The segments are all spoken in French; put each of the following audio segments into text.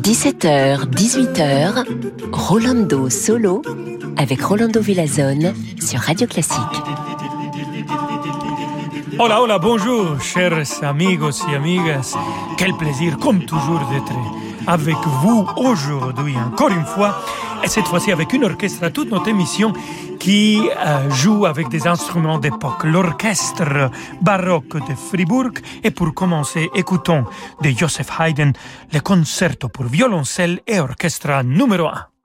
17h, 18h, Rolando Solo avec Rolando Villazone sur Radio Classique. Hola, hola, bonjour, chers amigos et amigas. Quel plaisir, comme toujours, d'être avec vous aujourd'hui, encore une fois, et cette fois-ci avec une orchestre à toute notre émission qui euh, joue avec des instruments d'époque, l'orchestre baroque de Fribourg. Et pour commencer, écoutons de Joseph Haydn le concerto pour violoncelle et orchestre numéro 1.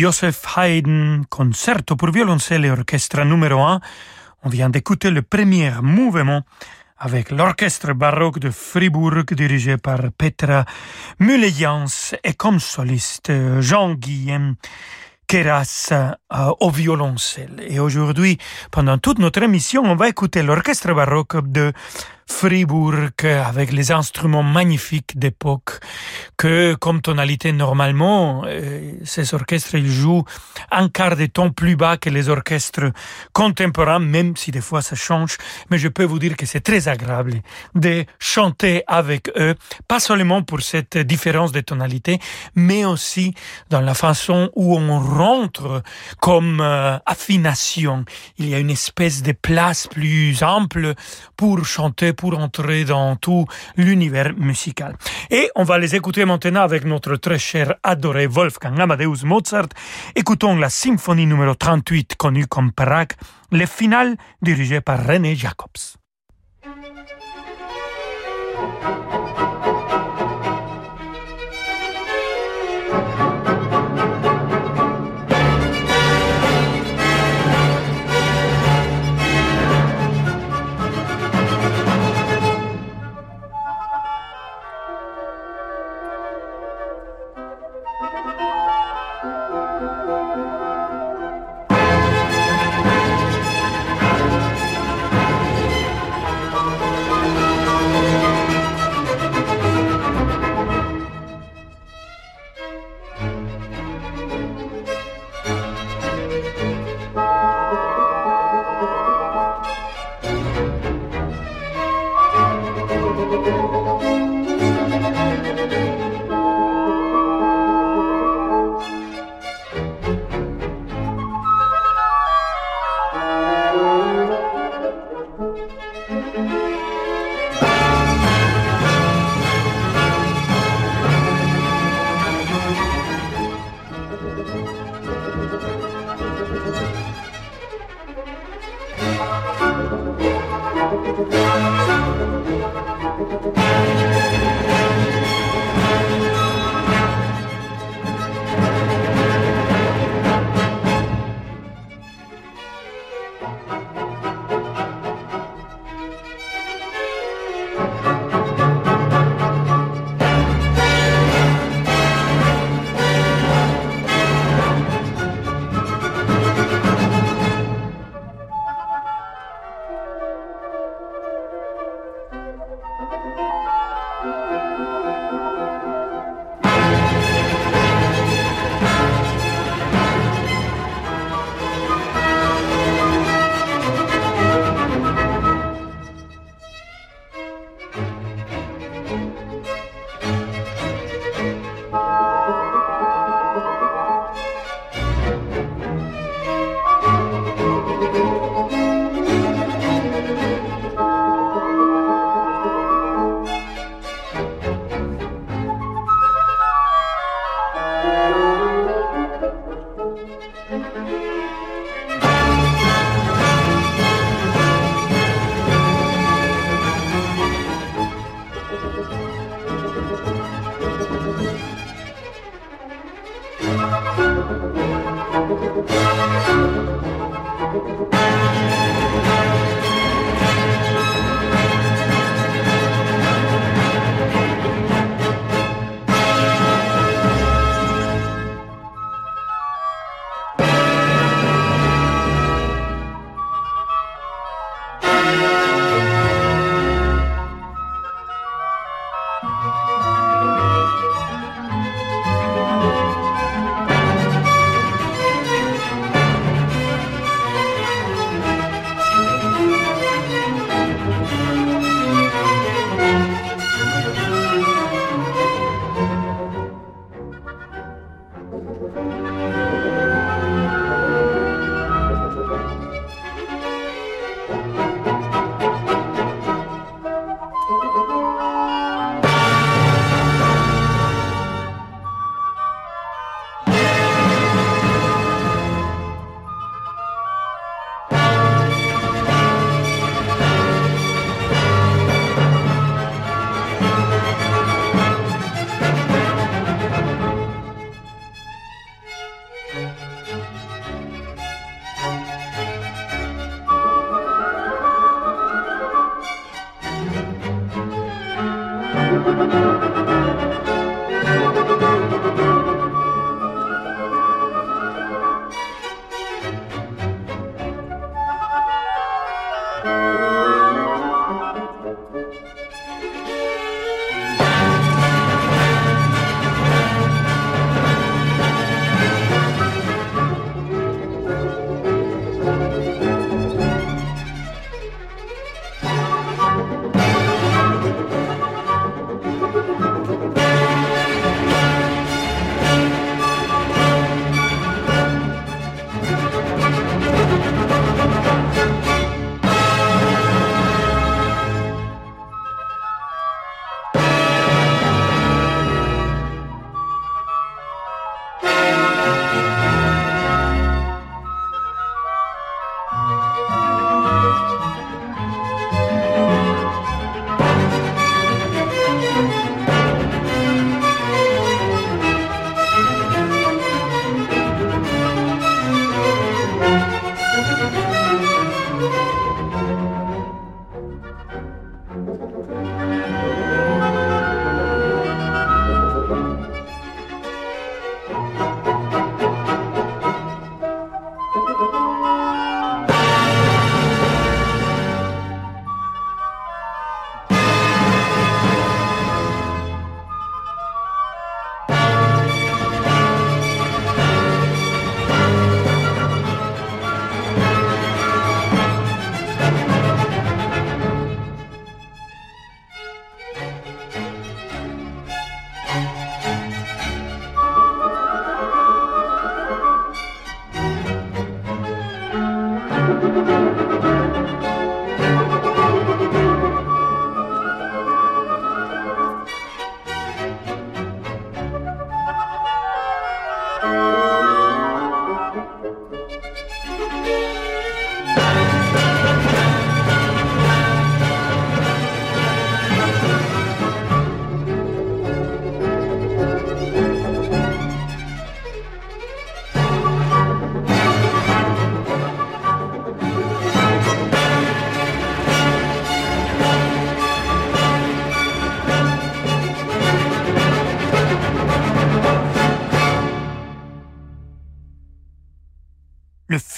Joseph Haydn, concerto pour violoncelle et orchestre numéro 1. On vient d'écouter le premier mouvement avec l'orchestre baroque de Fribourg dirigé par Petra Mullejans et comme soliste Jean-Guillaume Keras euh, au violoncelle. Et aujourd'hui, pendant toute notre émission, on va écouter l'orchestre baroque de Fribourg avec les instruments magnifiques d'époque que comme tonalité normalement euh, ces orchestres ils jouent un quart de ton plus bas que les orchestres contemporains même si des fois ça change. Mais je peux vous dire que c'est très agréable de chanter avec eux pas seulement pour cette différence de tonalité mais aussi dans la façon où on rentre comme euh, affination. Il y a une espèce de place plus ample pour chanter pour entrer dans tout l'univers musical. Et on va les écouter maintenant avec notre très cher adoré Wolfgang Amadeus Mozart. Écoutons la symphonie numéro 38 connue comme Prague, le final dirigé par René Jacobs.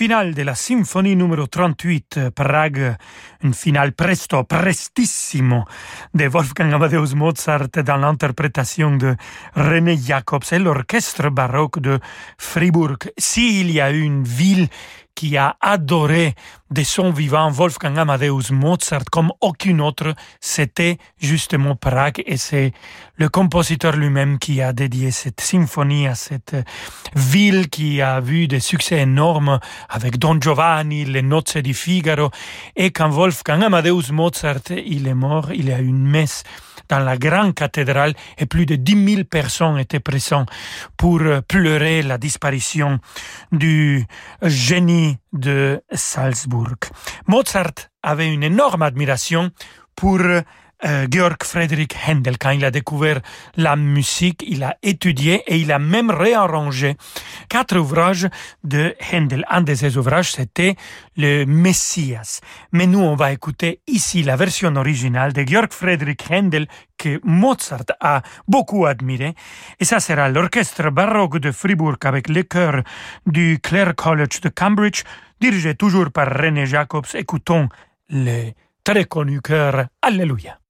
Finale de la symphonie numéro 38, euh, Prague, une finale presto, prestissimo de Wolfgang Amadeus Mozart dans l'interprétation de René Jacobs et l'orchestre baroque de Fribourg. S'il y a une ville qui a adoré de son vivant Wolfgang Amadeus Mozart comme aucune autre, c'était justement Prague et c'est le compositeur lui-même qui a dédié cette symphonie à cette ville qui a vu des succès énormes avec Don Giovanni, les Nozze di Figaro. Et quand Wolfgang Amadeus Mozart il est mort, il y a une messe dans la grande cathédrale et plus de 10 000 personnes étaient présentes pour pleurer la disparition du génie de Salzbourg. Mozart avait une énorme admiration pour euh, Georg Friedrich Händel. Quand il a découvert la musique, il a étudié et il a même réarrangé quatre ouvrages de Händel. Un de ces ouvrages, c'était le Messias. Mais nous, on va écouter ici la version originale de Georg Friedrich Händel que Mozart a beaucoup admiré. Et ça sera l'orchestre baroque de Fribourg avec le chœur du Clare College de Cambridge, dirigé toujours par René Jacobs. Écoutons le très connu chœur Alléluia.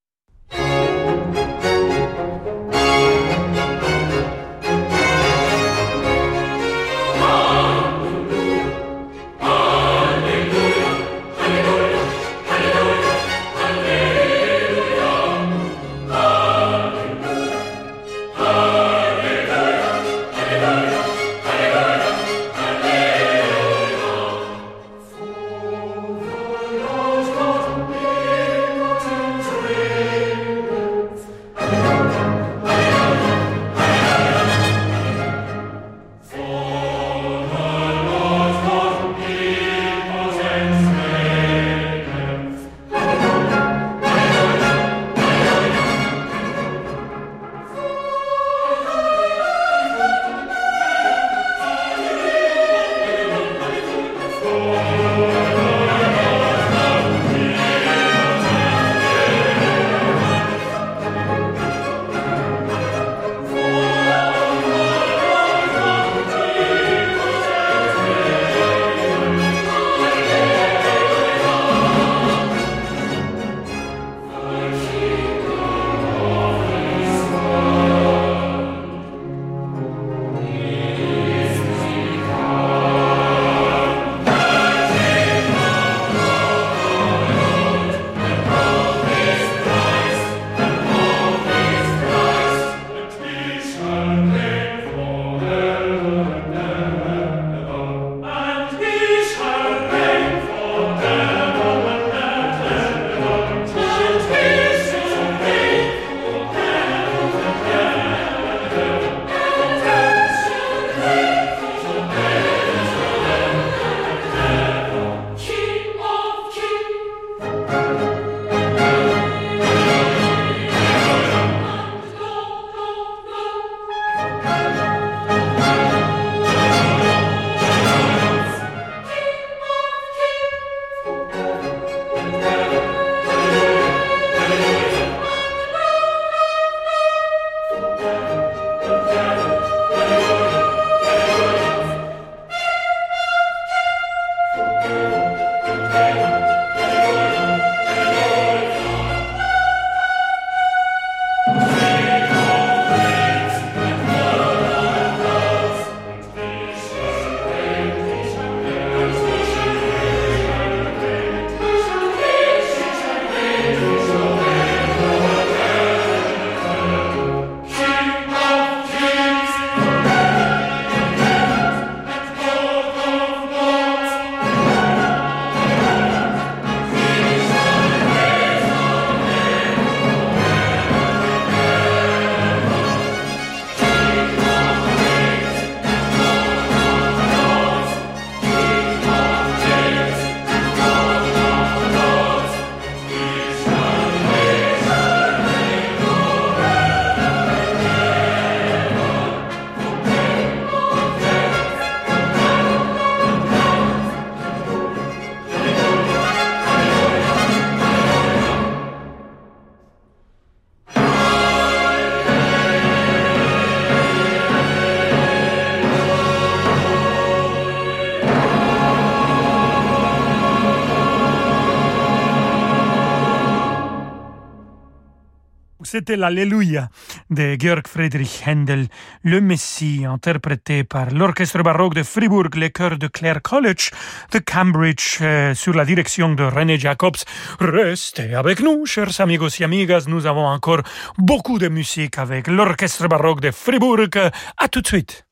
C'était l'Alléluia de Georg Friedrich Händel, le Messie, interprété par l'orchestre baroque de Fribourg, les chœurs de Clare College de Cambridge, euh, sur la direction de René Jacobs. Restez avec nous, chers amigos et amigas, nous avons encore beaucoup de musique avec l'orchestre baroque de Fribourg. À tout de suite.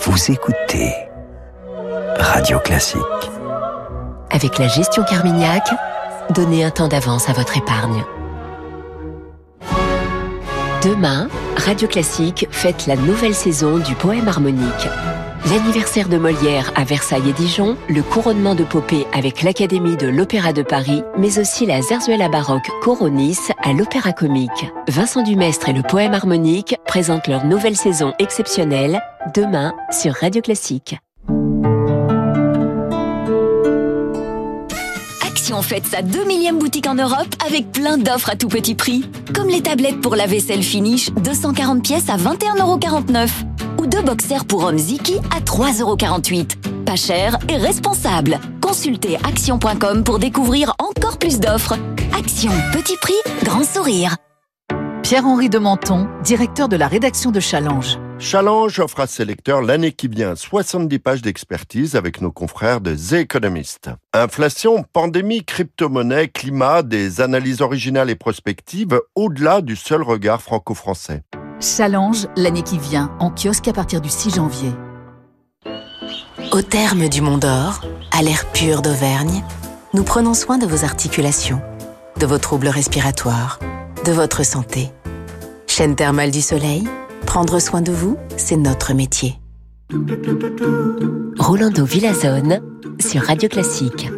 Vous écoutez Radio Classique. Avec la gestion Carmignac, donnez un temps d'avance à votre épargne. Demain, Radio Classique fête la nouvelle saison du poème harmonique. L'anniversaire de Molière à Versailles et Dijon, le couronnement de Popée avec l'Académie de l'Opéra de Paris, mais aussi la Zarzuela baroque Coronis à l'Opéra Comique. Vincent Dumestre et le poème harmonique présentent leur nouvelle saison exceptionnelle demain sur Radio Classique. Action fête sa 2 millième boutique en Europe avec plein d'offres à tout petit prix. Comme les tablettes pour la vaisselle Finish, 240 pièces à 21,49€ ou deux boxers pour hommes Ziki à 3,48€. Pas cher et responsable. Consultez action.com pour découvrir encore plus d'offres. Action, petit prix, grand sourire. Pierre-Henri de Menton, directeur de la rédaction de Challenge. Challenge offre à ses lecteurs l'année qui vient 70 pages d'expertise avec nos confrères de The Economist. Inflation, pandémie, crypto-monnaie, climat, des analyses originales et prospectives au-delà du seul regard franco-français. Challenge l'année qui vient en kiosque à partir du 6 janvier. Au terme du Mont d'Or, à l'air pur d'Auvergne, nous prenons soin de vos articulations, de vos troubles respiratoires, de votre santé. Chaîne thermale du soleil, prendre soin de vous, c'est notre métier. Rolando Villazone sur Radio Classique.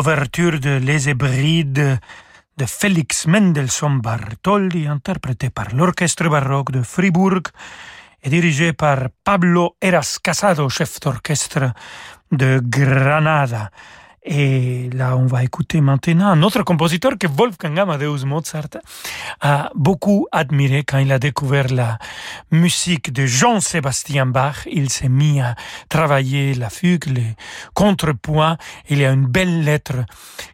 L'ouverture de Les Hébrides de Félix Mendelssohn Bartholdi, interprété par l'Orchestre baroque de Fribourg et dirigé par Pablo Eras Casado, chef d'orchestre de Granada. Et là, on va écouter maintenant un autre compositeur que Wolfgang Amadeus Mozart a beaucoup admiré quand il a découvert la musique de Jean-Sébastien Bach. Il s'est mis à travailler la fugue, les contrepoints. Il y a une belle lettre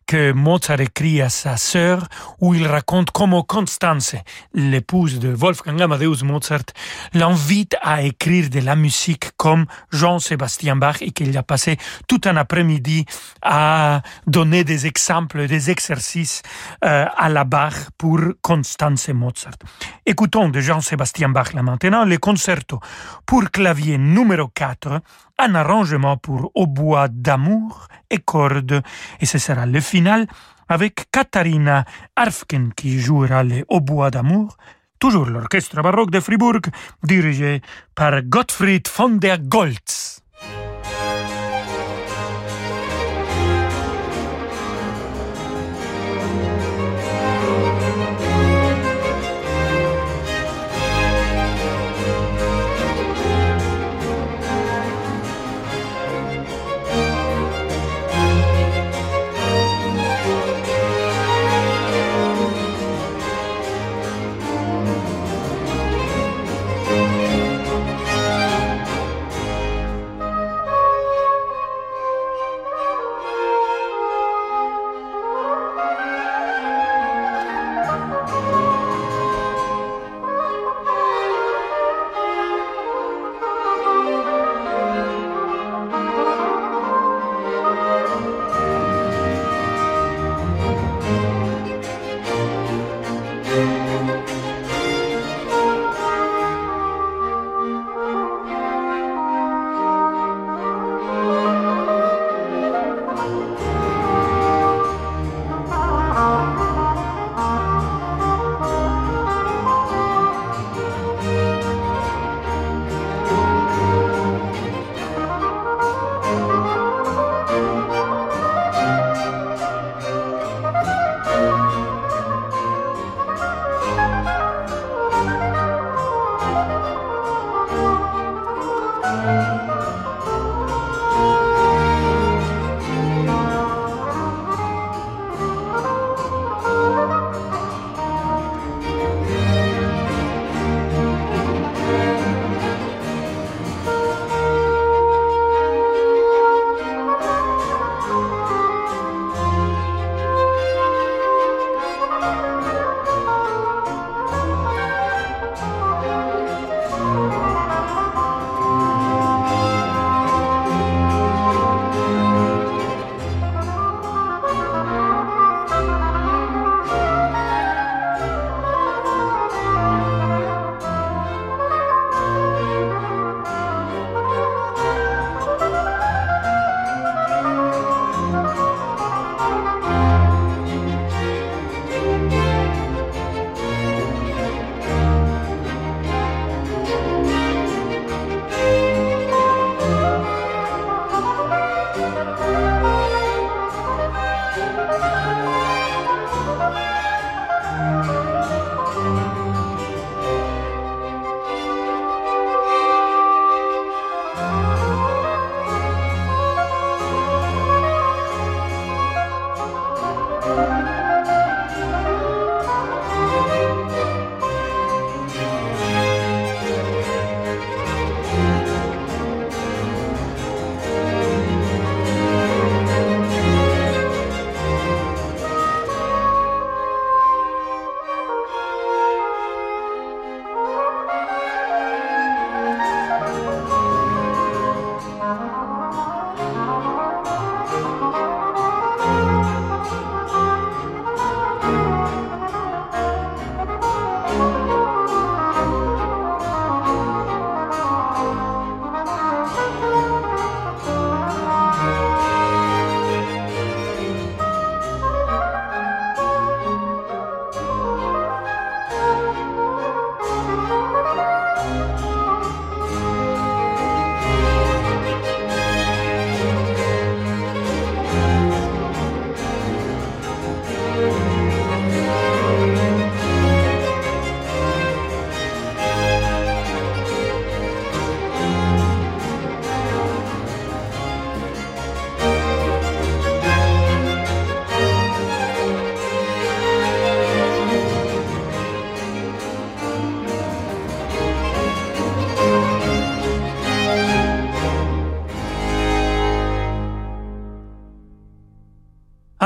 que Mozart écrit à sa sœur où il raconte comment Constance, l'épouse de Wolfgang Amadeus Mozart, l'invite à écrire de la musique comme Jean-Sébastien Bach et qu'il a passé tout un après-midi à donner des exemples, des exercices euh, à la Bach pour Constance Mozart. Écoutons de Jean-Sébastien Bach là maintenant le concerto pour clavier numéro 4 un arrangement pour hautbois d'amour et cordes. Et ce sera le final avec Katharina Arfken qui jouera le hautbois d'amour. Toujours l'orchestre baroque de Fribourg, dirigé par Gottfried von der Goltz.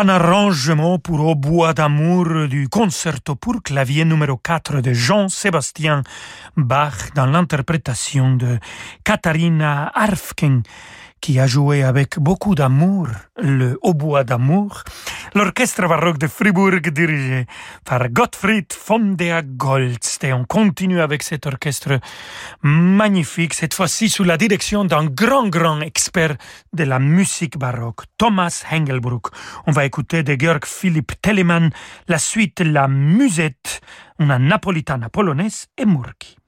Un arrangement pour Au bois d'amour du concerto pour clavier numéro 4 de Jean-Sébastien Bach dans l'interprétation de Katharina Arfken qui a joué avec beaucoup d'amour le hautbois d'amour, l'orchestre baroque de Fribourg dirigé par Gottfried von der Goltz. Et on continue avec cet orchestre magnifique, cette fois-ci sous la direction d'un grand, grand expert de la musique baroque, Thomas Hengelbruck. On va écouter de Georg Philipp Telemann la suite La Musette, una napolitana polonaise et Murki.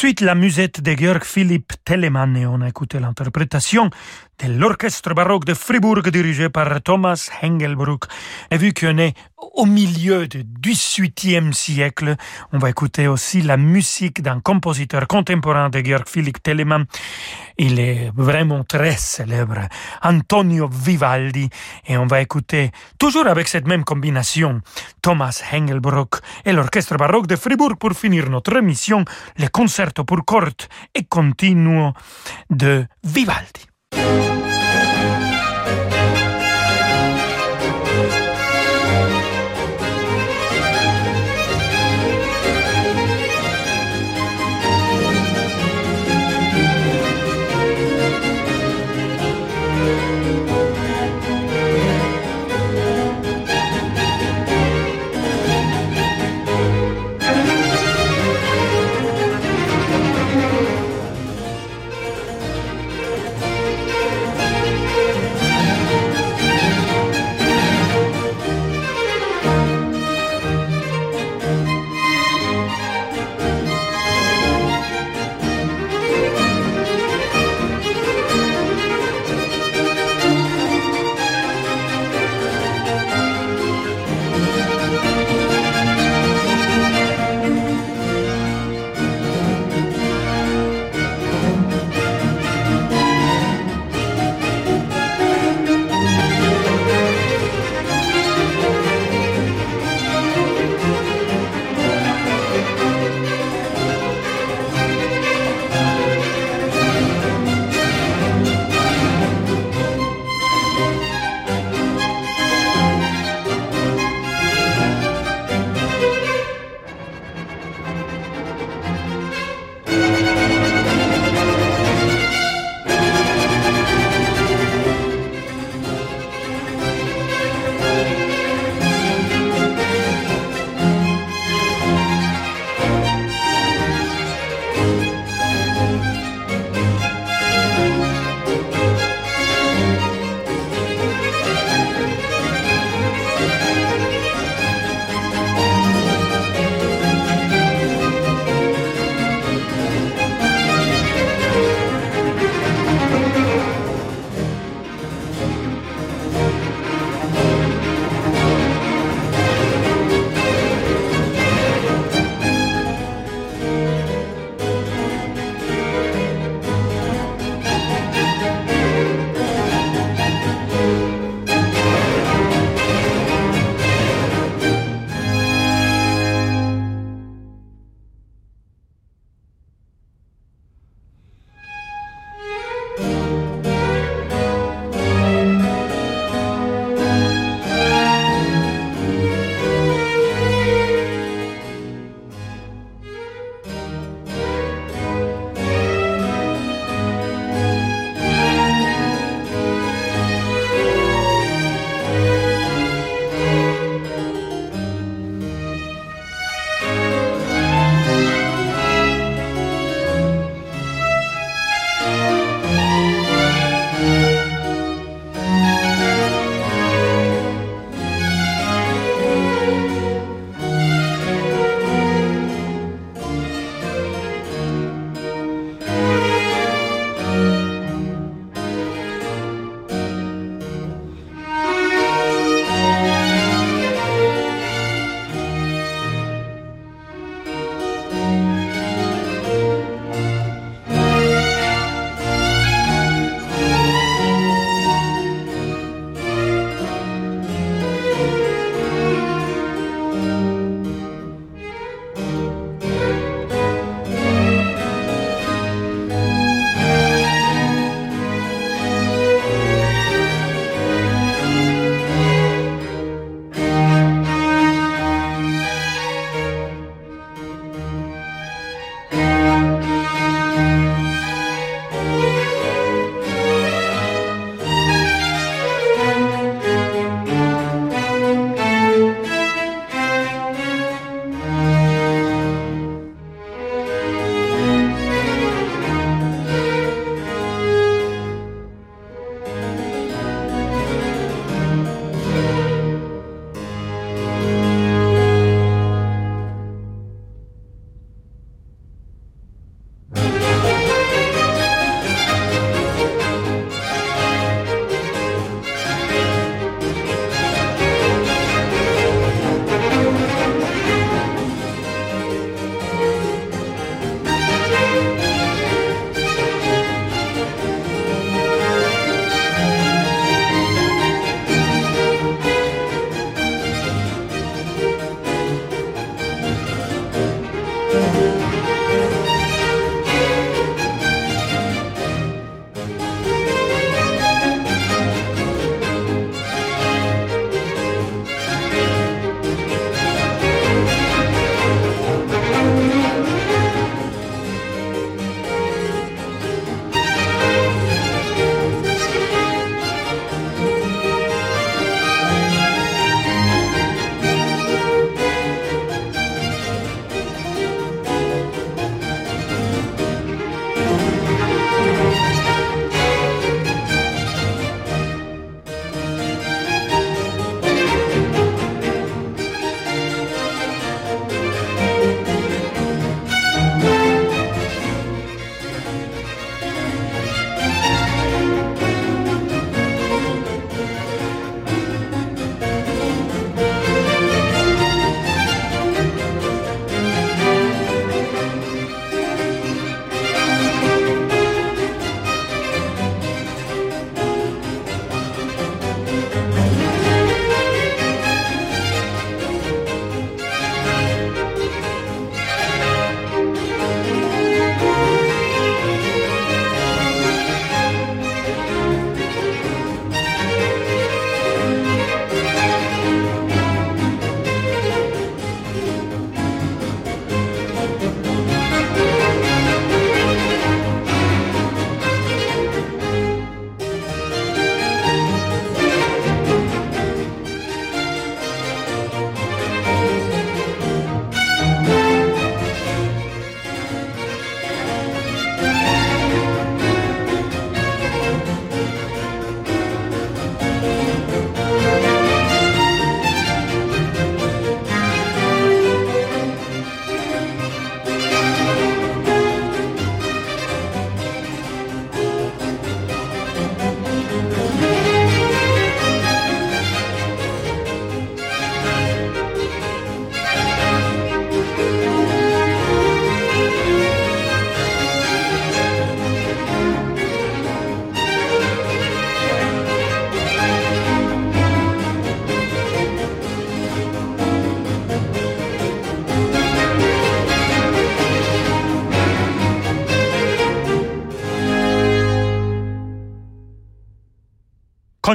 Suite la musette de Georg Philipp Telemann et on a écouté l'interprétation de l'orchestre baroque de Fribourg dirigé par Thomas Hengelbruck. Et vu qu'on est au milieu du XVIIIe siècle, on va écouter aussi la musique d'un compositeur contemporain de Georg Philipp Telemann. Il est vraiment très célèbre, Antonio Vivaldi, et on va écouter, toujours avec cette même combination, Thomas Hengelbruck et l'orchestre baroque de Fribourg pour finir notre émission, le concerto pour cordes et continuo de Vivaldi. Thank you.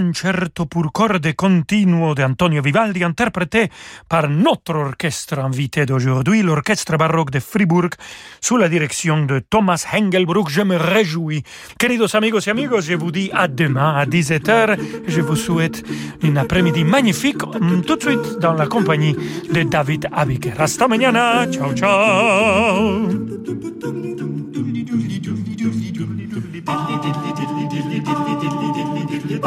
Concerto pour corde continuo de Antonio Vivaldi, interprété par notre orchestre invité d'aujourd'hui, l'orchestre baroque de Fribourg, sous la direction de Thomas Hengelbruck. Je me réjouis. Queridos amigos et amigos, je vous dis à demain à 17h. Je vous souhaite une après-midi magnifique, tout de suite dans la compagnie de David Abiker. Hasta mañana. Ciao, ciao. Ba Y